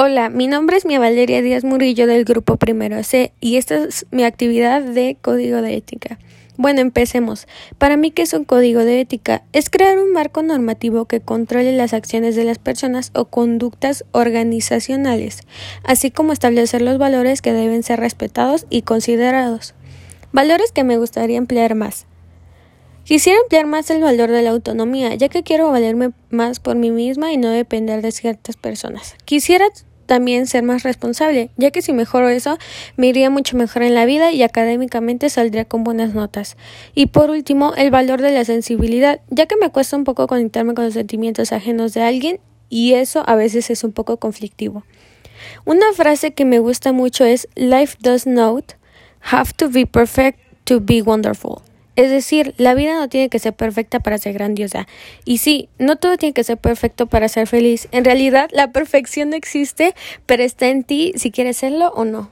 Hola, mi nombre es Mia Valeria Díaz Murillo del Grupo Primero C y esta es mi actividad de Código de Ética. Bueno, empecemos. Para mí, ¿qué es un código de ética? Es crear un marco normativo que controle las acciones de las personas o conductas organizacionales, así como establecer los valores que deben ser respetados y considerados. Valores que me gustaría emplear más. Quisiera emplear más el valor de la autonomía, ya que quiero valerme más por mí misma y no depender de ciertas personas. Quisiera también ser más responsable, ya que si mejoro eso, me iría mucho mejor en la vida y académicamente saldría con buenas notas. Y por último, el valor de la sensibilidad, ya que me cuesta un poco conectarme con los sentimientos ajenos de alguien y eso a veces es un poco conflictivo. Una frase que me gusta mucho es Life does not have to be perfect to be wonderful. Es decir, la vida no tiene que ser perfecta para ser grandiosa. Y sí, no todo tiene que ser perfecto para ser feliz. En realidad, la perfección no existe, pero está en ti si quieres serlo o no.